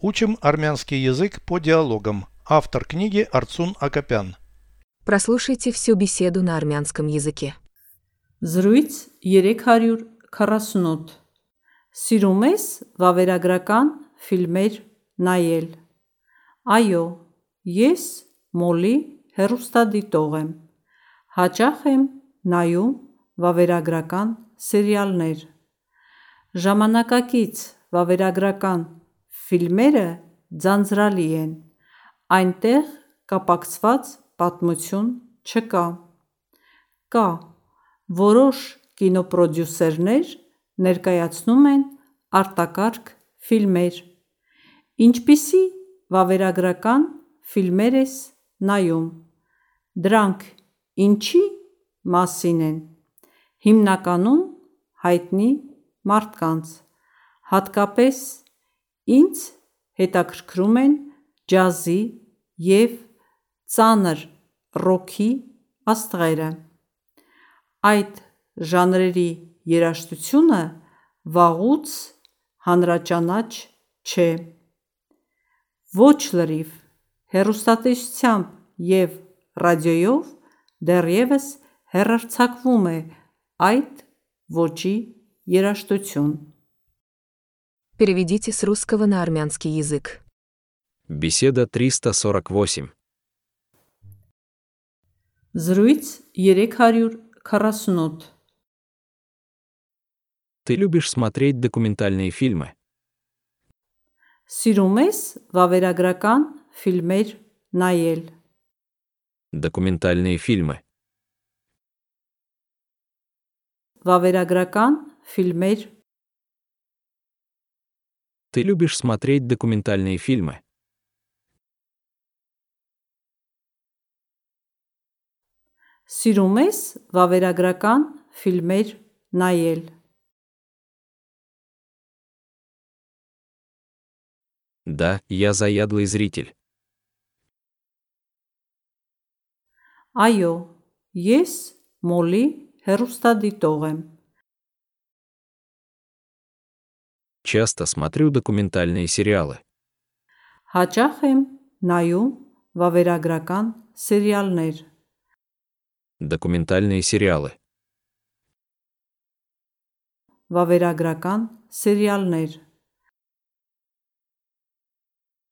Учим армянский язык по диалогам. Автор книги Арцун Акопян. Прослушайте всю беседу на армянском языке. Զրույց 348 Սիրում ես վավերագրական ֆիլմեր նայել Այո, ես մոլի հեռուստադիտող եմ Հաճախ եմ նայում վավերագրական սերիալներ Ժամանակակից վավերագրական ֆիլմերը ձանձրալի են Այնտեղ կապակցված պատմություն չկա Կա Որոշ կինոպրոդյուսերներ ներկայացնում են արտակարգ ֆիլմեր Ինչպիսի՞ վավերագրական ֆիլմեր ես նայում Դրանք ինչի՞ մասին են Հիմնականում հայտնի մարդկանց Հատկապես ինձ հետաքրքրում են ջազի և ծանր ռոքի աստղերը Այդ ժանրերի երաժշտությունը վաղուց հանրաճանաչ չէ Ոչ լրիվ Հեռուստատեսությամբ և ռադիոյով դեռևս հեռարձակվում է այդ ոճի երաժշտություն Переведите с русского на армянский язык. Беседа 348. Զրույց 348 Ты любишь смотреть документальные фильмы? Սիրում ես վավերագրական ֆիլմեր նայել Документальные фильмы. Վավերագրական ֆիլմեր Ты любишь смотреть документальные фильмы? Սիրում ես վավերագրական ֆիլմեր նայել Да, я заядлый зритель. Այո, ես մոլի հեռուստադիտող եմ Часто смотрю документальные сериалы. Հաճախ եմ նայում վավերագրական սերիալներ Документальные сериалы. Վավերագրական սերիալներ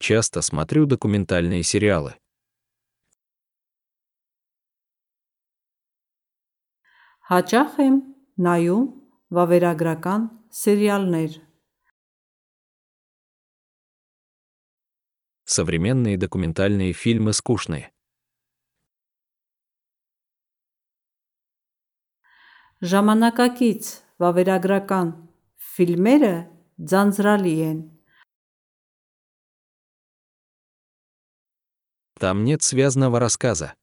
Часто смотрю документальные сериалы. Հաճախ եմ նայում վավերագրական սերիալներ Современные документальные фильмы скучные. Ժամանակակից վավերագրական ֆիլմերը ձանձրալի են Там нет связанного рассказа.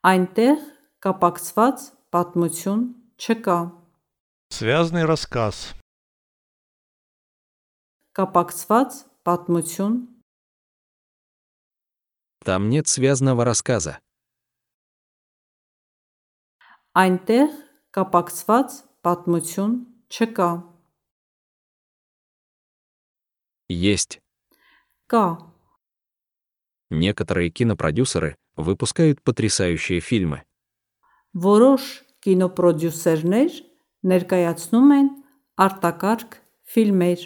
Այնտեղ կապակցված պատմություն չկա Связанный рассказ. Կապակցված պատմություն Там нет связанного рассказа. Այնտեղ կապակցված պատմություն չկա Есть. Կա Некоторые кинопродюсеры выпускают потрясающие фильмы. Որոշ կինոպրոդյուսերներ ներկայացնում են արտակարգ ֆիլմեր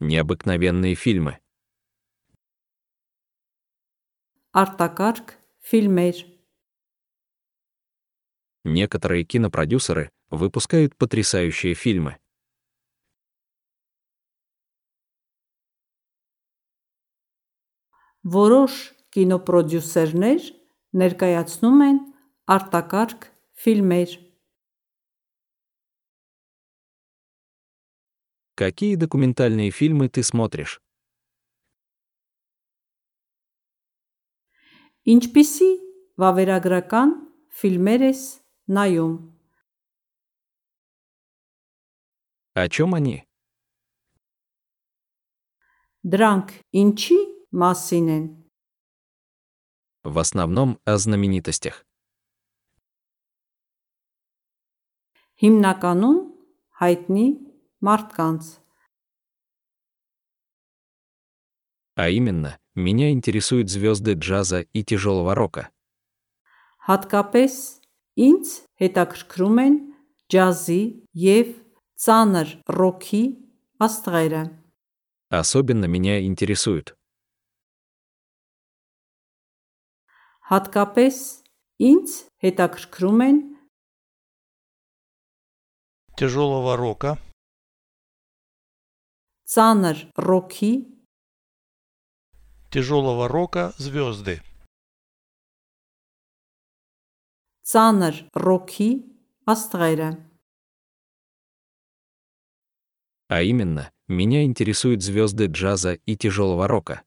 Необыкновенные фильмы. Արտակարգ ֆիլմեր Некоторые кинопродюсеры выпускают потрясающие фильмы. Որոշ կինոպրոդյուսերներ ներկայացնում են արտակարգ ֆիլմեր Какие документальные фильмы ты смотришь? Ինչպիսի վավերագրական ֆիլմեր ես նայում О чем они? Դրանք ինչի մասին են В основном о знаменитостях. Հիմնականում հայտնի մարդկանց А именно, меня интересуют звезды джаза и тяжелого рока. Հատկապես ինձ հետաքրքրում են ջազի եւ ծանր ռոքի աստղերը։ Особенно меня интересуют Հատկապես ինձ հետաքրքրում են Тяжелого рока. ծանր ռոքի Тяжелого рока звезды. ծանր ռոքի աստղերը։ А именно, меня интересуют звезды джаза и тяжелого рока.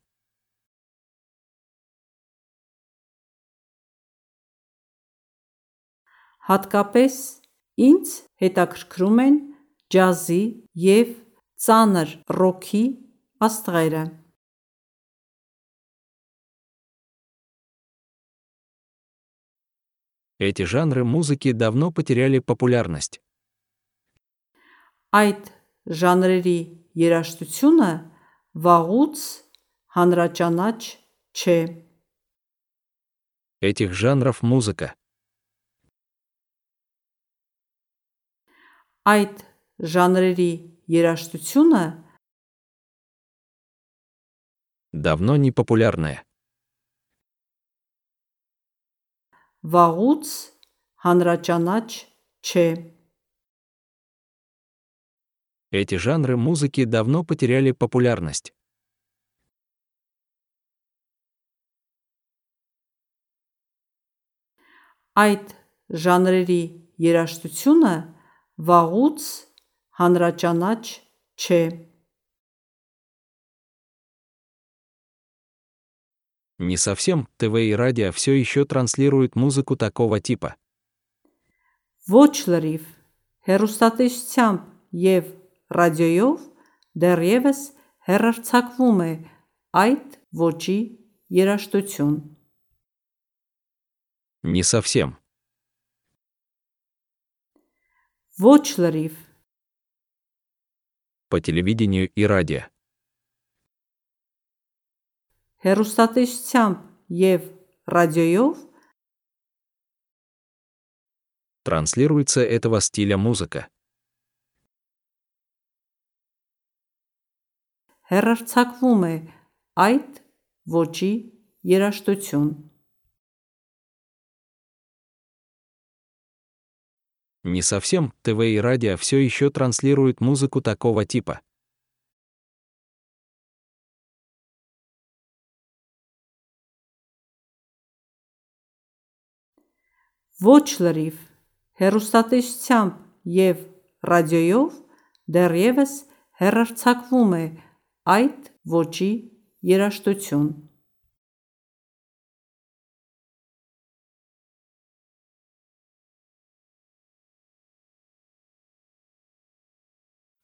Հատկապես ինձ հետաքրքրում են ջազի եւ ծանր ռոքի աստղերը։ Эти жанры музыки давно потеряли популярность. Այդ ժանրերի երաժշտությունը վաղուց հանրաճանաչ չէ։ Этих жанров музыка. Այդ ժանրերի երաժշտությունը давно не популярная. վաղուց հանրաճանաչ չէ։ Эти жанры музыки давно потеряли популярность. Այդ ժանրերի երաժշտությունը վաղուց հանրաճանաչ չէ։ Не совсем, ТВ и радио все еще транслируют музыку такого типа. Ոչ լրիվ հերոստատեսությամբ եւ ռադիոյով դեռևս հերարցակվում է այդ ոճի երաժշտություն։ Не совсем. Ոչ լրիվ По телевидению и радио. հերոստատեսությամբ եւ ռադիոյով Транслируется этого стиля музыка. հերարցակվում է այդ ոճի երաժշտություն։ Не совсем, ТВ и радио все еще транслируют музыку такого типа. Ոչ լրիվ հերոստատեսությամբ եւ ռադիոյով դեռևս հերարցակվում է այդ ոճի երաժշտություն։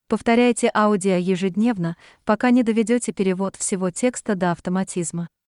Повторяйте аудио ежедневно, пока не доведете перевод всего текста до автоматизма.